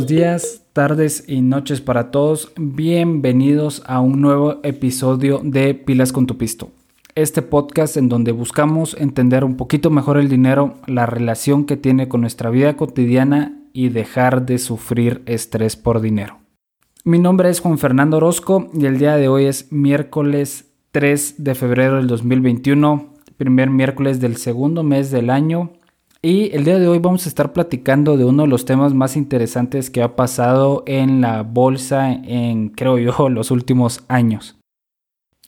buenos días, tardes y noches para todos. Bienvenidos a un nuevo episodio de Pilas con tu Pisto. Este podcast en donde buscamos entender un poquito mejor el dinero, la relación que tiene con nuestra vida cotidiana y dejar de sufrir estrés por dinero. Mi nombre es Juan Fernando Orozco y el día de hoy es miércoles 3 de febrero del 2021, primer miércoles del segundo mes del año y el día de hoy vamos a estar platicando de uno de los temas más interesantes que ha pasado en la bolsa en, creo yo, los últimos años.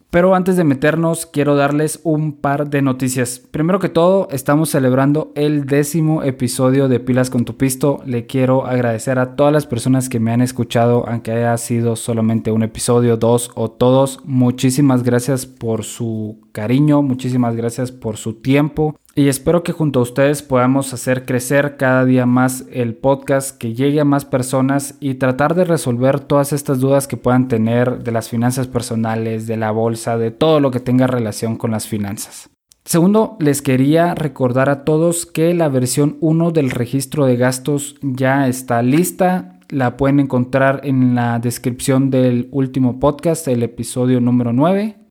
Pero antes de meternos, quiero darles un par de noticias. Primero que todo, estamos celebrando el décimo episodio de Pilas con tu Pisto. Le quiero agradecer a todas las personas que me han escuchado, aunque haya sido solamente un episodio, dos o todos. Muchísimas gracias por su cariño, muchísimas gracias por su tiempo. Y espero que junto a ustedes podamos hacer crecer cada día más el podcast, que llegue a más personas y tratar de resolver todas estas dudas que puedan tener de las finanzas personales, de la bolsa, de todo lo que tenga relación con las finanzas. Segundo, les quería recordar a todos que la versión 1 del registro de gastos ya está lista. La pueden encontrar en la descripción del último podcast, el episodio número 9.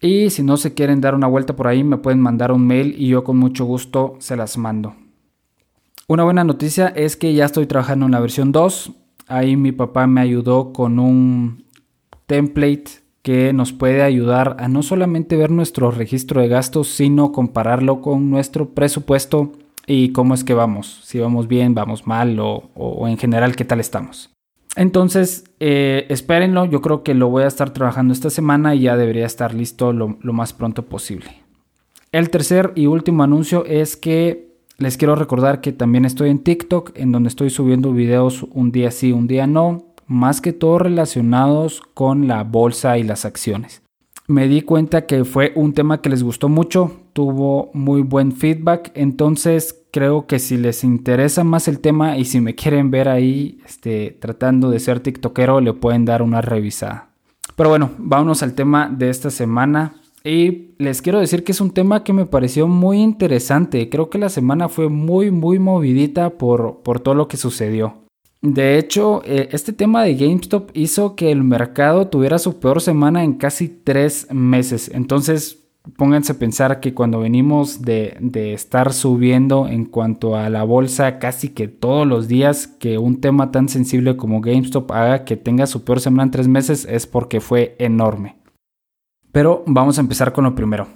Y si no se quieren dar una vuelta por ahí, me pueden mandar un mail y yo con mucho gusto se las mando. Una buena noticia es que ya estoy trabajando en la versión 2. Ahí mi papá me ayudó con un template que nos puede ayudar a no solamente ver nuestro registro de gastos, sino compararlo con nuestro presupuesto y cómo es que vamos, si vamos bien, vamos mal o, o en general qué tal estamos. Entonces, eh, espérenlo, yo creo que lo voy a estar trabajando esta semana y ya debería estar listo lo, lo más pronto posible. El tercer y último anuncio es que les quiero recordar que también estoy en TikTok, en donde estoy subiendo videos un día sí, un día no, más que todo relacionados con la bolsa y las acciones. Me di cuenta que fue un tema que les gustó mucho, tuvo muy buen feedback, entonces creo que si les interesa más el tema y si me quieren ver ahí este, tratando de ser tiktokero, le pueden dar una revisada. Pero bueno, vámonos al tema de esta semana. Y les quiero decir que es un tema que me pareció muy interesante. Creo que la semana fue muy, muy movidita por, por todo lo que sucedió. De hecho, eh, este tema de GameStop hizo que el mercado tuviera su peor semana en casi tres meses. Entonces, pónganse a pensar que cuando venimos de, estar subiendo en cuanto a la bolsa casi que todos los días, que un tema tan sensible como GameStop haga que tenga su peor semana en tres meses es porque fue enorme. Pero vamos a empezar con lo primero.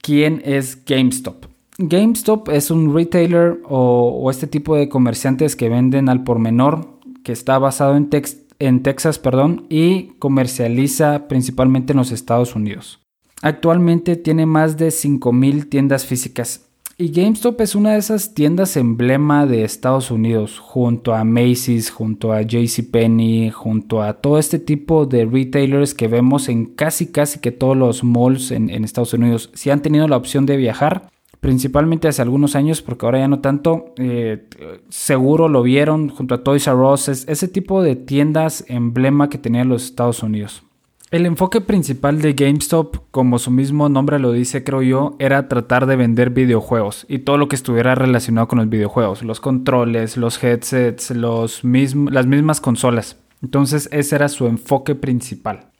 ¿Quién es GameStop? GameStop es un retailer o, este tipo de comerciantes que venden al por menor, que está basado en, en Texas perdón, y comercializa principalmente en los Estados Unidos. Actualmente tiene más de 5.000 tiendas físicas y GameStop es una de esas tiendas emblema de Estados Unidos, junto a Macy's, junto a JCPenney, junto a todo este tipo de retailers que vemos en casi casi que todos los malls en, Estados Unidos. Si han tenido la opción de viajar, principalmente hace algunos años, porque ahora ya no tanto, eh, seguro lo vieron junto a Toys R Us, ese tipo de tiendas emblema que tenían los Estados Unidos. El enfoque principal de GameStop, como su mismo nombre lo dice, creo yo, era tratar de vender videojuegos y todo lo que estuviera relacionado con los videojuegos, los controles, los headsets, los las mismas consolas. Entonces ese era su enfoque principal.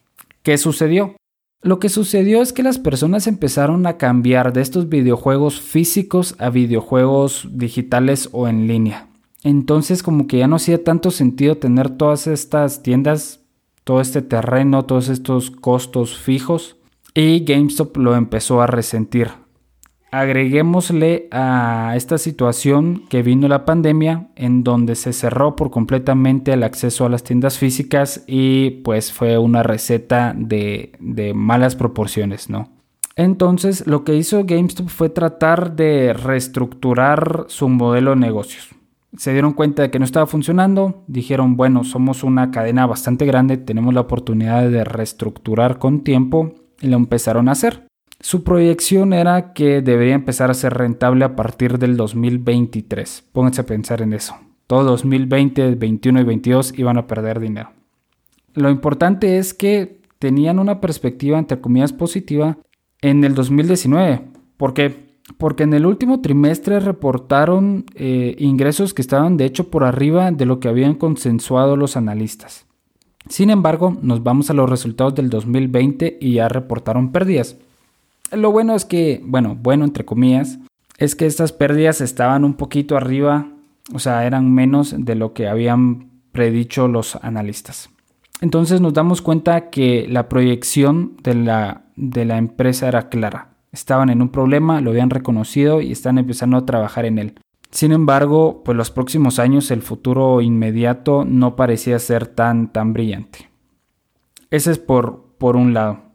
¿Qué sucedió? Lo que sucedió es que las personas empezaron a cambiar de estos videojuegos físicos a videojuegos digitales o en línea. Entonces como que ya no hacía tanto sentido tener todas estas tiendas todo este terreno, todos estos costos fijos y GameStop lo empezó a resentir. Agreguémosle a esta situación que vino la pandemia en donde se cerró por completamente el acceso a las tiendas físicas y pues fue una receta de, de malas proporciones, ¿no? Entonces lo que hizo GameStop fue tratar de reestructurar su modelo de negocios se dieron cuenta de que no estaba funcionando, dijeron, bueno, somos una cadena bastante grande, tenemos la oportunidad de reestructurar con tiempo y lo empezaron a hacer. Su proyección era que debería empezar a ser rentable a partir del 2023. Pónganse a pensar en eso. Todo 2020, 2021 y 2022 iban a perder dinero. Lo importante es que tenían una perspectiva entre comillas positiva en el 2019, porque porque en el último trimestre reportaron eh, ingresos que estaban de hecho por arriba de lo que habían consensuado los analistas. Sin embargo, nos vamos a los resultados del 2020 y ya reportaron pérdidas. Lo bueno es que, bueno, bueno entre comillas, es que estas pérdidas estaban un poquito arriba, o sea, eran menos de lo que habían predicho los analistas. Entonces nos damos cuenta que la proyección de la, de la empresa era clara. Estaban en un problema, lo habían reconocido y están empezando a trabajar en él. Sin embargo, pues los próximos años el futuro inmediato no parecía ser tan, tan brillante. Ese es por, por un lado.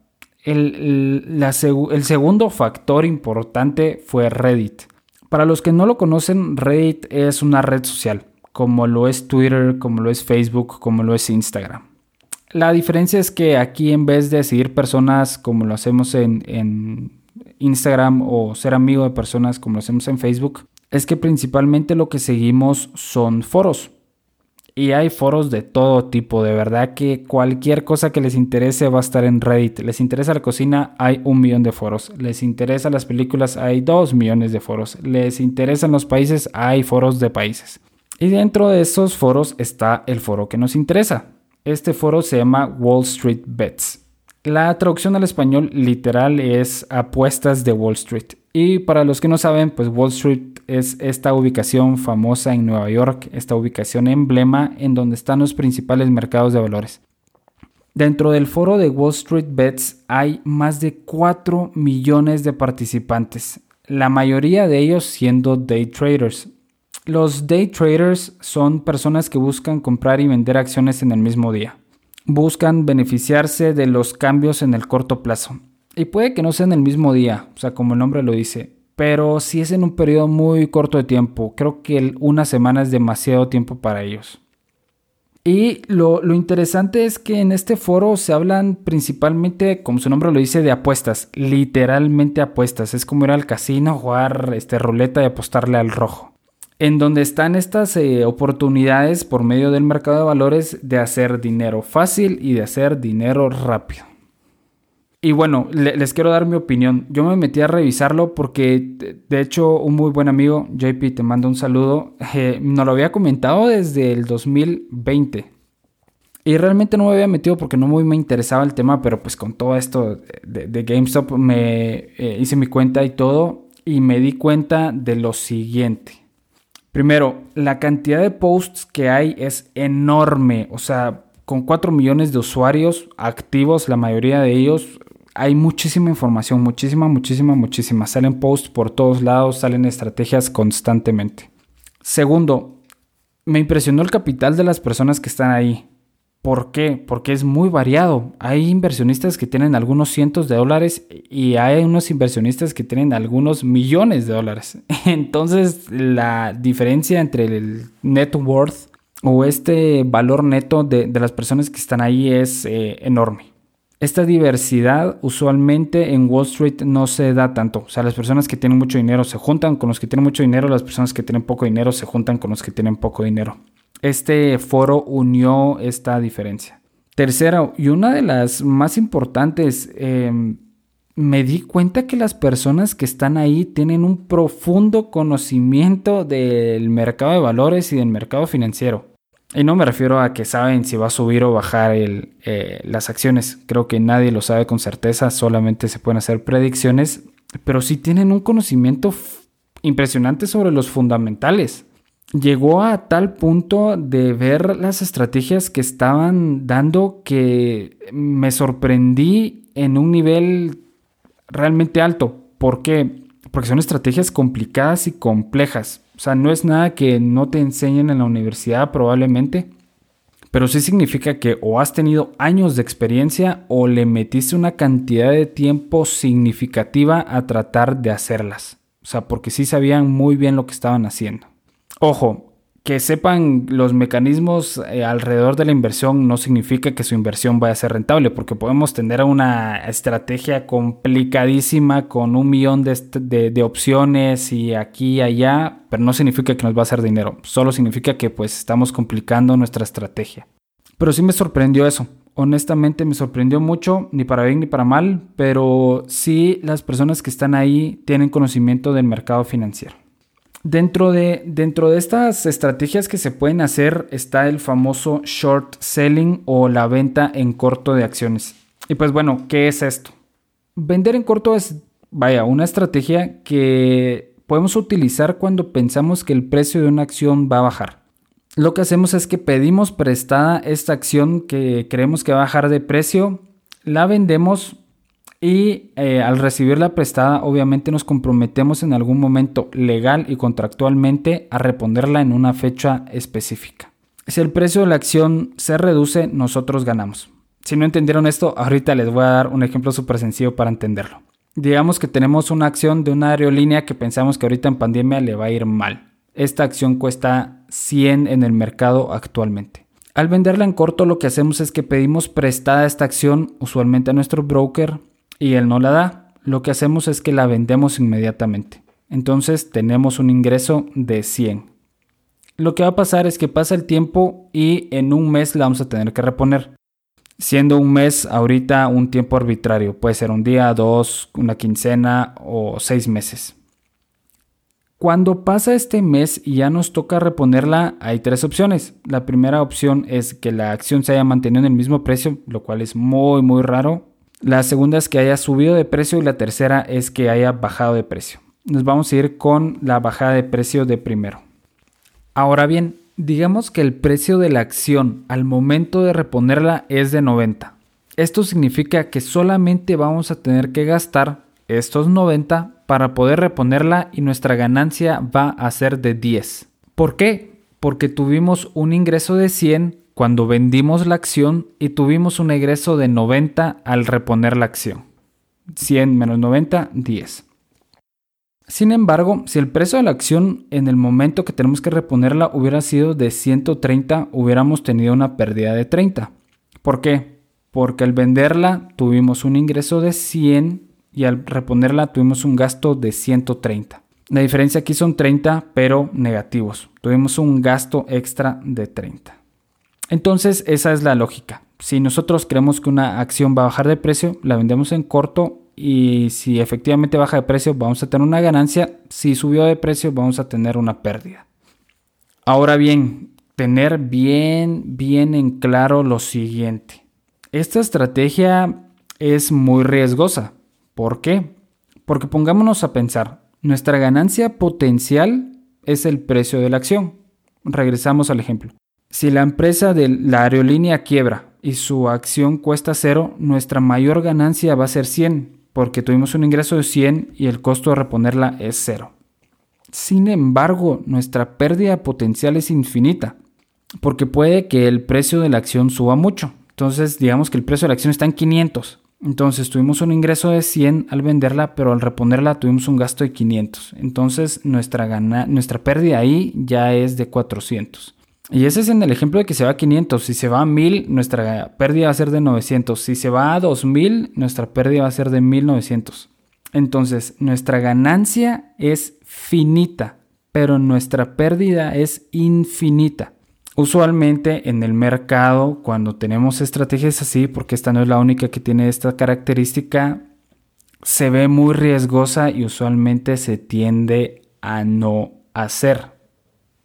El, segundo factor importante fue Reddit. Para los que no lo conocen, Reddit es una red social, como lo es Twitter, como lo es Facebook, como lo es Instagram. La diferencia es que aquí en vez de seguir personas como lo hacemos en, en Instagram o ser amigo de personas como lo hacemos en Facebook, es que principalmente lo que seguimos son foros. Y hay foros de todo tipo, de verdad que cualquier cosa que les interese va a estar en Reddit. Les interesa la cocina, hay un millón de foros. Les interesa las películas, hay dos millones de foros. Les interesan los países, hay foros de países. Y dentro de esos foros está el foro que nos interesa. Este foro se llama Wall Street Bets. La traducción al español literal es apuestas de Wall Street. Y para los que no saben, pues Wall Street es esta ubicación famosa en Nueva York, esta ubicación emblema en donde están los principales mercados de valores. Dentro del foro de Wall Street Bets hay más de 4 millones de participantes, la mayoría de ellos siendo day traders. Los day traders son personas que buscan comprar y vender acciones en el mismo día buscan beneficiarse de los cambios en el corto plazo. Y puede que no sea en el mismo día, o sea, como el nombre lo dice, pero si es en un periodo muy corto de tiempo. Creo que una semana es demasiado tiempo para ellos. Y lo, lo, interesante es que en este foro se hablan principalmente, como su nombre lo dice, de apuestas. Literalmente apuestas. Es como ir al casino, jugar este, ruleta y apostarle al rojo en donde están estas eh, oportunidades por medio del mercado de valores de hacer dinero fácil y de hacer dinero rápido. Y bueno, les quiero dar mi opinión. Yo me metí a revisarlo porque, de hecho, un muy buen amigo, JP, te mando un saludo, eh, nos lo había comentado desde el 2020. Y realmente no me había metido porque no muy me interesaba el tema, pero pues con todo esto de, GameStop me eh, hice mi cuenta y todo y me di cuenta de lo siguiente. Primero, la cantidad de posts que hay es enorme. O sea, con 4 millones de usuarios activos, la mayoría de ellos, hay muchísima información, muchísima, muchísima, muchísima. Salen posts por todos lados, salen estrategias constantemente. Segundo, me impresionó el capital de las personas que están ahí. ¿Por qué? Porque es muy variado. Hay inversionistas que tienen algunos cientos de dólares y hay unos inversionistas que tienen algunos millones de dólares. Entonces la diferencia entre el net worth o este valor neto de, las personas que están ahí es eh, enorme. Esta diversidad usualmente en Wall Street no se da tanto. O sea, las personas que tienen mucho dinero se juntan con los que tienen mucho dinero, las personas que tienen poco dinero se juntan con los que tienen poco dinero. Este foro unió esta diferencia. Tercera, y una de las más importantes, em, me di cuenta que las personas que están ahí tienen un profundo conocimiento del mercado de valores y del mercado financiero. Y no me refiero a que saben si va a subir o bajar eh, las acciones. Creo que nadie lo sabe con certeza, solamente se pueden hacer predicciones, pero sí tienen un conocimiento impresionante sobre los fundamentales llegó a tal punto de ver las estrategias que estaban dando que me sorprendí en un nivel realmente alto. ¿Por qué? Porque son estrategias complicadas y complejas. O sea, no es nada que no te enseñen en la universidad probablemente, pero sí significa que o has tenido años de experiencia o le metiste una cantidad de tiempo significativa a tratar de hacerlas. O sea, porque sí sabían muy bien lo que estaban haciendo. Ojo, que sepan los mecanismos eh, alrededor de la inversión no significa que su inversión vaya a ser rentable, porque podemos tener una estrategia complicadísima con un millón de, opciones y aquí y allá, pero no significa que nos va a hacer dinero, solo significa que pues estamos complicando nuestra estrategia. Pero sí me sorprendió eso. honestamente me sorprendió mucho, ni para bien ni para mal, pero sí las personas que están ahí tienen conocimiento del mercado financiero. Dentro de, dentro de estas estrategias que se pueden hacer está el famoso short selling o la venta en corto de acciones. Y pues bueno, ¿qué es esto? Vender en corto es, vaya, una estrategia que podemos utilizar cuando pensamos que el precio de una acción va a bajar lo que hacemos es que pedimos prestada esta acción que creemos que va a bajar de precio, la vendemos y eh, al recibirla prestada obviamente nos comprometemos en algún momento legal y contractualmente a reponerla en una fecha específica. Si el precio de la acción se reduce, nosotros ganamos. Si no entendieron esto, ahorita les voy a dar un ejemplo súper sencillo para entenderlo. Digamos que tenemos una acción de una aerolínea que pensamos que ahorita en pandemia le va a ir mal. Esta acción cuesta 100 en el mercado actualmente. Al venderla en corto lo que hacemos es que pedimos prestada esta acción usualmente a nuestro broker y él no la da. Lo que hacemos es que la vendemos inmediatamente. Entonces tenemos un ingreso de 100. Lo que va a pasar es que pasa el tiempo y en un mes la vamos a tener que reponer. Siendo un mes ahorita un tiempo arbitrario, puede ser un día, dos, una quincena o seis meses. Cuando pasa este mes y ya nos toca reponerla, hay tres opciones. La primera opción es que la acción se haya mantenido en el mismo precio, lo cual es muy muy raro. La segunda es que haya subido de precio y la tercera es que haya bajado de precio. Nos vamos a ir con la bajada de precio de primero. Ahora bien, digamos que el precio de la acción al momento de reponerla es de 90. Esto significa que solamente vamos a tener que gastar estos 90 para poder reponerla y nuestra ganancia va a ser de 10. ¿Por qué? Porque tuvimos un ingreso de 100 cuando vendimos la acción y tuvimos un ingreso de 90 al reponer la acción. 100 menos 90, 10. Sin embargo, si el precio de la acción en el momento que tenemos que reponerla hubiera sido de 130, hubiéramos tenido una pérdida de 30. ¿Por qué? Porque al venderla tuvimos un ingreso de 100 y al reponerla tuvimos un gasto de 130. La diferencia aquí son 30, pero negativos. Tuvimos un gasto extra de 30. Entonces, esa es la lógica. Si nosotros creemos que una acción va a bajar de precio, la vendemos en corto y si efectivamente baja de precio, vamos a tener una ganancia. Si subió de precio, vamos a tener una pérdida. Ahora bien, tener bien, bien en claro lo siguiente. Esta estrategia es muy riesgosa ¿Por qué? Porque pongámonos a pensar, nuestra ganancia potencial es el precio de la acción. Regresamos al ejemplo. Si la empresa de la aerolínea quiebra y su acción cuesta cero, nuestra mayor ganancia va a ser 100, porque tuvimos un ingreso de 100 y el costo de reponerla es cero. Sin embargo, nuestra pérdida potencial es infinita, porque puede que el precio de la acción suba mucho. Entonces, digamos que el precio de la acción está en 500 entonces tuvimos un ingreso de 100 al venderla, pero al reponerla tuvimos un gasto de 500. Entonces nuestra, nuestra pérdida ahí ya es de 400. Y ese es en el ejemplo de que se va a 500. Si se va a 1000, nuestra pérdida va a ser de 900. Si se va a 2000, nuestra pérdida va a ser de 1900. Entonces nuestra ganancia es finita, pero nuestra pérdida es infinita. Usualmente en el mercado, cuando tenemos estrategias así, porque esta no es la única que tiene esta característica, se ve muy riesgosa y usualmente se tiende a no hacer,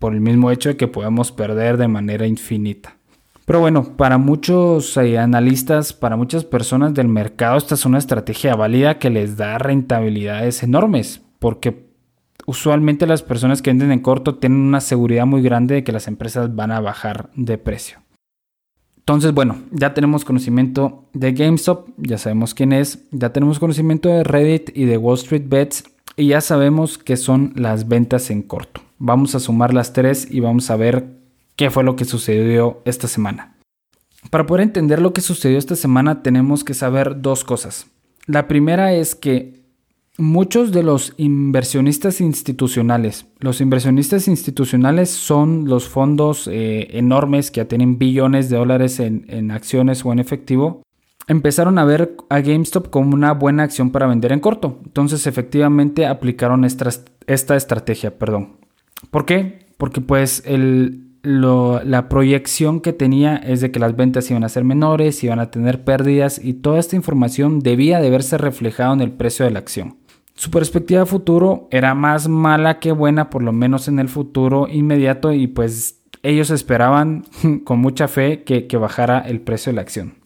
por el mismo hecho de que podemos perder de manera infinita. Pero bueno, para muchos eh, analistas, para muchas personas del mercado, esta es una estrategia válida que les da rentabilidades enormes, porque usualmente las personas que venden en corto tienen una seguridad muy grande de que las empresas van a bajar de precio. Entonces, bueno, ya tenemos conocimiento de GameStop, ya sabemos quién es, ya tenemos conocimiento de Reddit y de Wall Street Bets y ya sabemos qué son las ventas en corto. Vamos a sumar las tres y vamos a ver qué fue lo que sucedió esta semana. Para poder entender lo que sucedió esta semana tenemos que saber dos cosas. La primera es que muchos de los inversionistas institucionales, los inversionistas institucionales son los fondos eh, enormes que ya tienen billones de dólares en, acciones o en efectivo, empezaron a ver a GameStop como una buena acción para vender en corto. Entonces efectivamente aplicaron esta, estrategia, perdón. ¿Por qué? Porque pues la proyección que tenía es de que las ventas iban a ser menores, iban a tener pérdidas y toda esta información debía de verse reflejado en el precio de la acción. Su perspectiva futuro era más mala que buena, por lo menos en el futuro inmediato, y pues ellos esperaban con mucha fe que bajara el precio de la acción.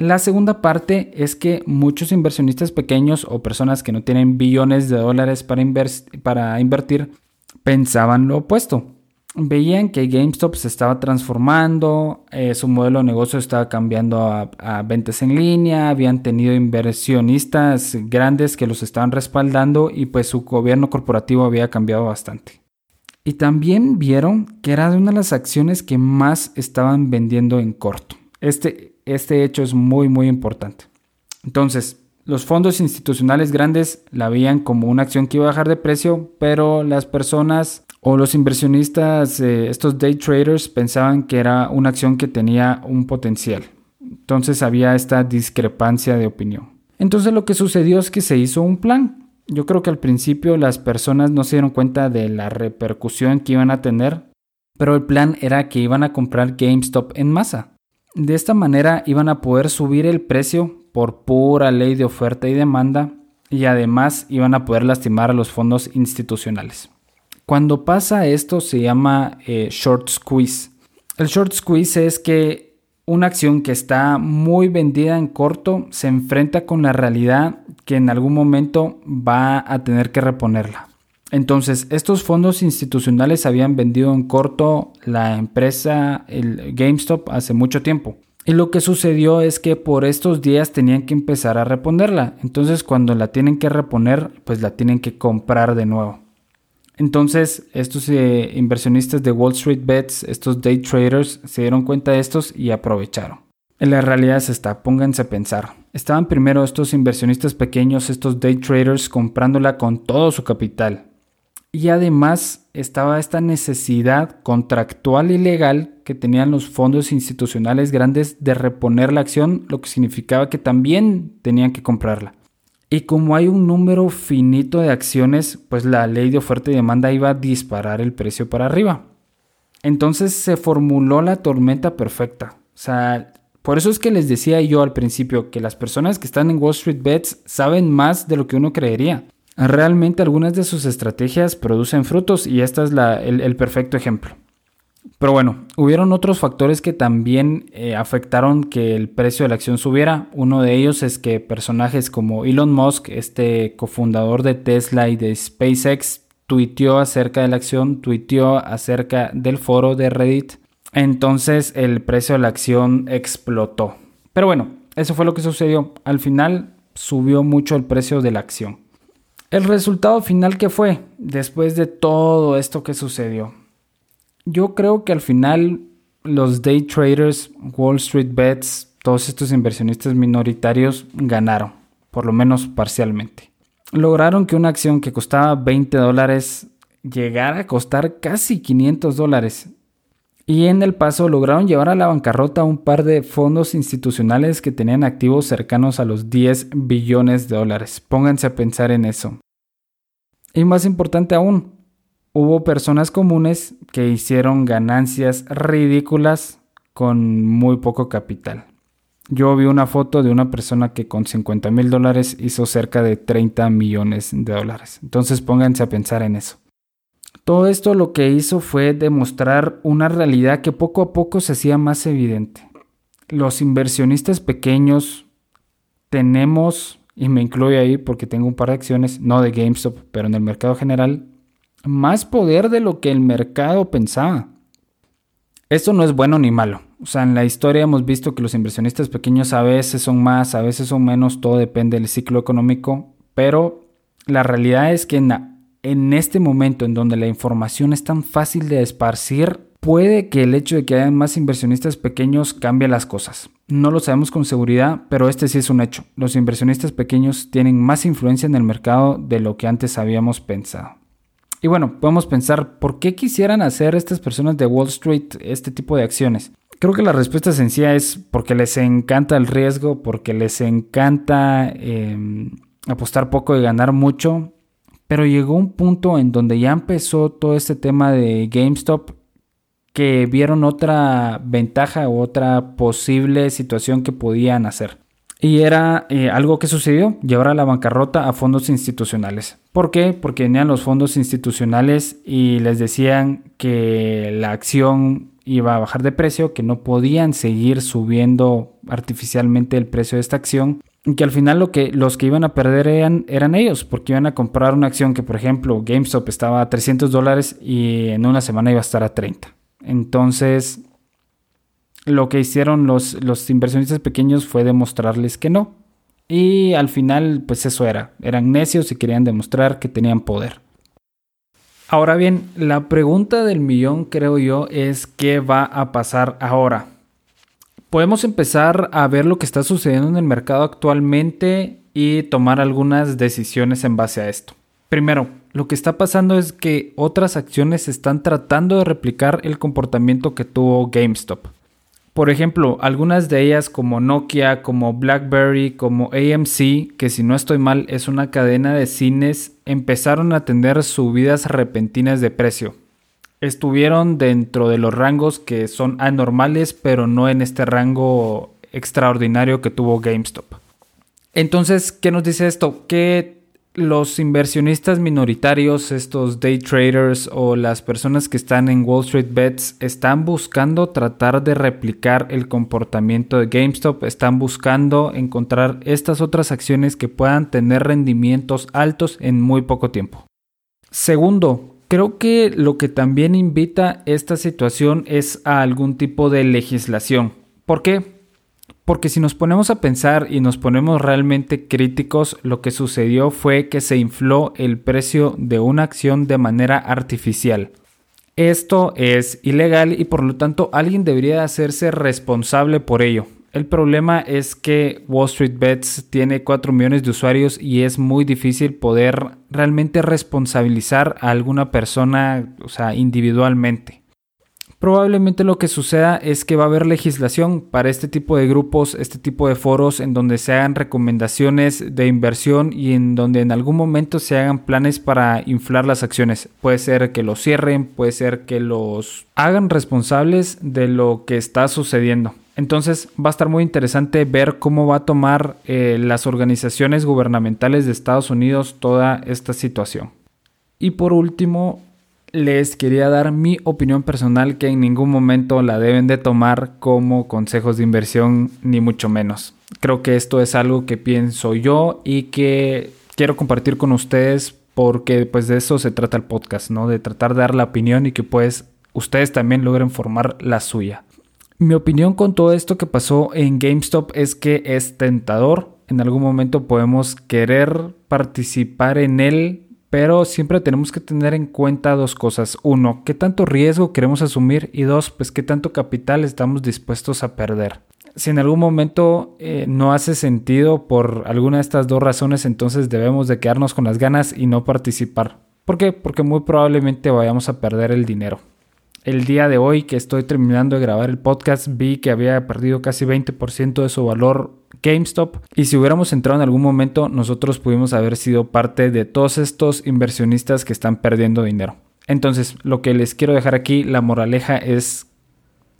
La segunda parte es que muchos inversionistas pequeños o personas que no tienen billones de dólares para, para invertir pensaban lo opuesto veían que GameStop se estaba transformando, eh, su modelo de negocio estaba cambiando a, ventas en línea, habían tenido inversionistas grandes que los estaban respaldando y pues su gobierno corporativo había cambiado bastante. Y también vieron que era una de las acciones que más estaban vendiendo en corto. Este, este hecho es muy muy importante. Entonces, los fondos institucionales grandes la veían como una acción que iba a bajar de precio, pero las personas o los inversionistas, eh, estos day traders, pensaban que era una acción que tenía un potencial. Entonces había esta discrepancia de opinión. Entonces lo que sucedió es que se hizo un plan. Yo creo que al principio las personas no se dieron cuenta de la repercusión que iban a tener, pero el plan era que iban a comprar GameStop en masa. De esta manera iban a poder subir el precio por pura ley de oferta y demanda y además iban a poder lastimar a los fondos institucionales. Cuando pasa esto se llama eh, short squeeze. El short squeeze es que una acción que está muy vendida en corto se enfrenta con la realidad que en algún momento va a tener que reponerla. Entonces, estos fondos institucionales habían vendido en corto la empresa, el GameStop, hace mucho tiempo. Y lo que sucedió es que por estos días tenían que empezar a reponerla. Entonces, cuando la tienen que reponer, pues la tienen que comprar de nuevo. Entonces, estos eh, inversionistas de Wall Street Bets, estos day traders, se dieron cuenta de estos y aprovecharon. En la realidad es esta, pónganse a pensar. Estaban primero estos inversionistas pequeños, estos day traders, comprándola con todo su capital. Y además estaba esta necesidad contractual y legal que tenían los fondos institucionales grandes de reponer la acción, lo que significaba que también tenían que comprarla. Y como hay un número finito de acciones, pues la ley de oferta y demanda iba a disparar el precio para arriba. Entonces se formuló la tormenta perfecta. O sea, por eso es que les decía yo al principio que las personas que están en Wall Street Bets saben más de lo que uno creería. Realmente algunas de sus estrategias producen frutos y este es el perfecto ejemplo. Pero bueno, hubieron otros factores que también eh, afectaron que el precio de la acción subiera. Uno de ellos es que personajes como Elon Musk, este cofundador de Tesla y de SpaceX, tuiteó acerca de la acción, tuiteó acerca del foro de Reddit. Entonces el precio de la acción explotó. Pero bueno, eso fue lo que sucedió. Al final subió mucho el precio de la acción. El resultado final que fue después de todo esto que sucedió yo creo que al final los day traders, Wall Street Bets, todos estos inversionistas minoritarios ganaron, por lo menos parcialmente. Lograron que una acción que costaba 20 dólares llegara a costar casi 500 dólares. Y en el paso lograron llevar a la bancarrota un par de fondos institucionales que tenían activos cercanos a los 10 billones de dólares. Pónganse a pensar en eso. Y más importante aún, hubo personas comunes que hicieron ganancias ridículas con muy poco capital. Yo vi una foto de una persona que con 50 mil dólares hizo cerca de 30 millones de dólares. Entonces pónganse a pensar en eso. Todo esto lo que hizo fue demostrar una realidad que poco a poco se hacía más evidente. Los inversionistas pequeños tenemos, y me incluyo ahí porque tengo un par de acciones, no de GameStop, pero en el mercado general, más poder de lo que el mercado pensaba. Esto no es bueno ni malo. O sea, en la historia hemos visto que los inversionistas pequeños a veces son más, a veces son menos, todo depende del ciclo económico, pero la realidad es que en, este momento en donde la información es tan fácil de esparcir, puede que el hecho de que haya más inversionistas pequeños cambie las cosas. No lo sabemos con seguridad, pero este sí es un hecho. Los inversionistas pequeños tienen más influencia en el mercado de lo que antes habíamos pensado. Y bueno, podemos pensar, ¿por qué quisieran hacer estas personas de Wall Street este tipo de acciones? Creo que la respuesta sencilla es porque les encanta el riesgo, porque les encanta em, apostar poco y ganar mucho. Pero llegó un punto en donde ya empezó todo este tema de GameStop que vieron otra ventaja u otra posible situación que podían hacer. Y era eh, algo que sucedió, llevar a la bancarrota a fondos institucionales. ¿Por qué? Porque venían los fondos institucionales y les decían que la acción iba a bajar de precio, que no podían seguir subiendo artificialmente el precio de esta acción que al final lo que, los que iban a perder eran, eran ellos, porque iban a comprar una acción que, por ejemplo, GameStop estaba a 300 dólares y en una semana iba a estar a 30. Entonces, lo que hicieron los, los inversionistas pequeños fue demostrarles que no. Y al final, pues eso era. Eran necios y querían demostrar que tenían poder. Ahora bien, la pregunta del millón, creo yo, es qué va a pasar ahora. Podemos empezar a ver lo que está sucediendo en el mercado actualmente y tomar algunas decisiones en base a esto. Primero, lo que está pasando es que otras acciones están tratando de replicar el comportamiento que tuvo GameStop. Por ejemplo, algunas de ellas como Nokia, como BlackBerry, como AMC, que si no estoy mal es una cadena de cines, empezaron a tener subidas repentinas de precio. Estuvieron dentro de los rangos que son anormales, pero no en este rango extraordinario que tuvo GameStop. Entonces, ¿qué nos dice esto? Que los inversionistas minoritarios, estos day traders o las personas que están en Wall Street Bets, están buscando tratar de replicar el comportamiento de GameStop, están buscando encontrar estas otras acciones que puedan tener rendimientos altos en muy poco tiempo. Segundo, creo que lo que también invita esta situación es a algún tipo de legislación. ¿Por qué? Porque si nos ponemos a pensar y nos ponemos realmente críticos, lo que sucedió fue que se infló el precio de una acción de manera artificial. Esto es ilegal y por lo tanto alguien debería hacerse responsable por ello. El problema es que Wall Street Bets tiene 4 millones de usuarios y es muy difícil poder realmente responsabilizar a alguna persona, o sea, individualmente. Probablemente lo que suceda es que va a haber legislación para este tipo de grupos, este tipo de foros en donde se hagan recomendaciones de inversión y en donde en algún momento se hagan planes para inflar las acciones. Puede ser que los cierren, puede ser que los hagan responsables de lo que está sucediendo. Entonces va a estar muy interesante ver cómo va a tomar eh, las organizaciones gubernamentales de Estados Unidos toda esta situación. Y por último, les quería dar mi opinión personal que en ningún momento la deben de tomar como consejos de inversión ni mucho menos. Creo que esto es algo que pienso yo y que quiero compartir con ustedes porque pues de eso se trata el podcast, ¿no? De tratar de dar la opinión y que pues ustedes también logren formar la suya. Mi opinión con todo esto que pasó en GameStop es que es tentador. En algún momento podemos querer participar en él pero siempre tenemos que tener en cuenta dos cosas. Uno, qué tanto riesgo queremos asumir y dos, pues qué tanto capital estamos dispuestos a perder. Si en algún momento eh, no hace sentido por alguna de estas dos razones, entonces debemos de quedarnos con las ganas y no participar. ¿Por qué? Porque muy probablemente vayamos a perder el dinero. El día de hoy que estoy terminando de grabar el podcast vi que había perdido casi 20% de su valor GameStop y si hubiéramos entrado en algún momento nosotros pudimos haber sido parte de todos estos inversionistas que están perdiendo dinero. Entonces lo que les quiero dejar aquí, la moraleja es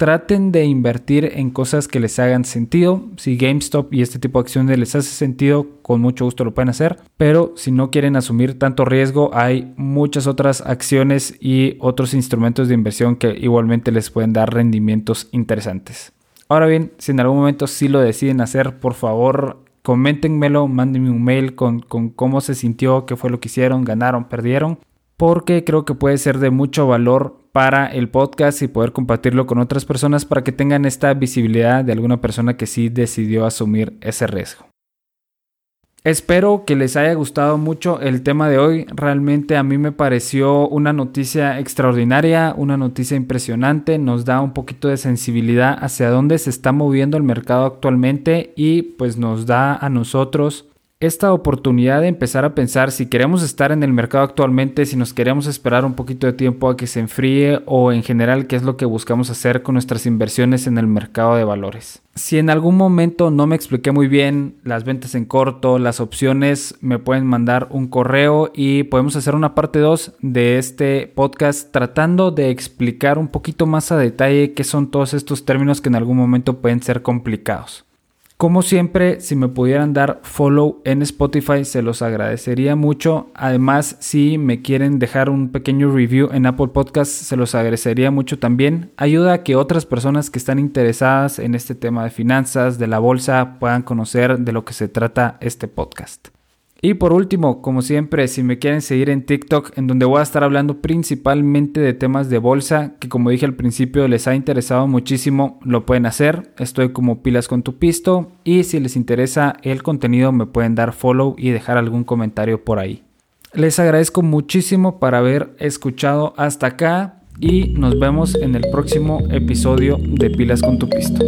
traten de invertir en cosas que les hagan sentido. Si GameStop y este tipo de acciones les hace sentido, con mucho gusto lo pueden hacer. Pero si no quieren asumir tanto riesgo, hay muchas otras acciones y otros instrumentos de inversión que igualmente les pueden dar rendimientos interesantes. Ahora bien, si en algún momento sí lo deciden hacer, por favor, coméntenmelo, mándenme un mail con, con cómo se sintió, qué fue lo que hicieron, ganaron, perdieron porque creo que puede ser de mucho valor para el podcast y poder compartirlo con otras personas para que tengan esta visibilidad de alguna persona que sí decidió asumir ese riesgo. Espero que les haya gustado mucho el tema de hoy. Realmente a mí me pareció una noticia extraordinaria, una noticia impresionante. Nos da un poquito de sensibilidad hacia dónde se está moviendo el mercado actualmente y pues nos da a nosotros esta oportunidad de empezar a pensar si queremos estar en el mercado actualmente, si nos queremos esperar un poquito de tiempo a que se enfríe o en general qué es lo que buscamos hacer con nuestras inversiones en el mercado de valores. Si en algún momento no me expliqué muy bien las ventas en corto, las opciones, me pueden mandar un correo y podemos hacer una parte 2 de este podcast tratando de explicar un poquito más a detalle qué son todos estos términos que en algún momento pueden ser complicados. Como siempre, si me pudieran dar follow en Spotify, se los agradecería mucho. Además, si me quieren dejar un pequeño review en Apple Podcast, se los agradecería mucho también. Ayuda a que otras personas que están interesadas en este tema de finanzas, de la bolsa, puedan conocer de lo que se trata este podcast. Y por último, como siempre, si me quieren seguir en TikTok, en donde voy a estar hablando principalmente de temas de bolsa, que como dije al principio les ha interesado muchísimo, lo pueden hacer. Estoy como pilas con tu pisto y si les interesa el contenido me pueden dar follow y dejar algún comentario por ahí. Les agradezco muchísimo por haber escuchado hasta acá y nos vemos en el próximo episodio de Pilas con tu pisto.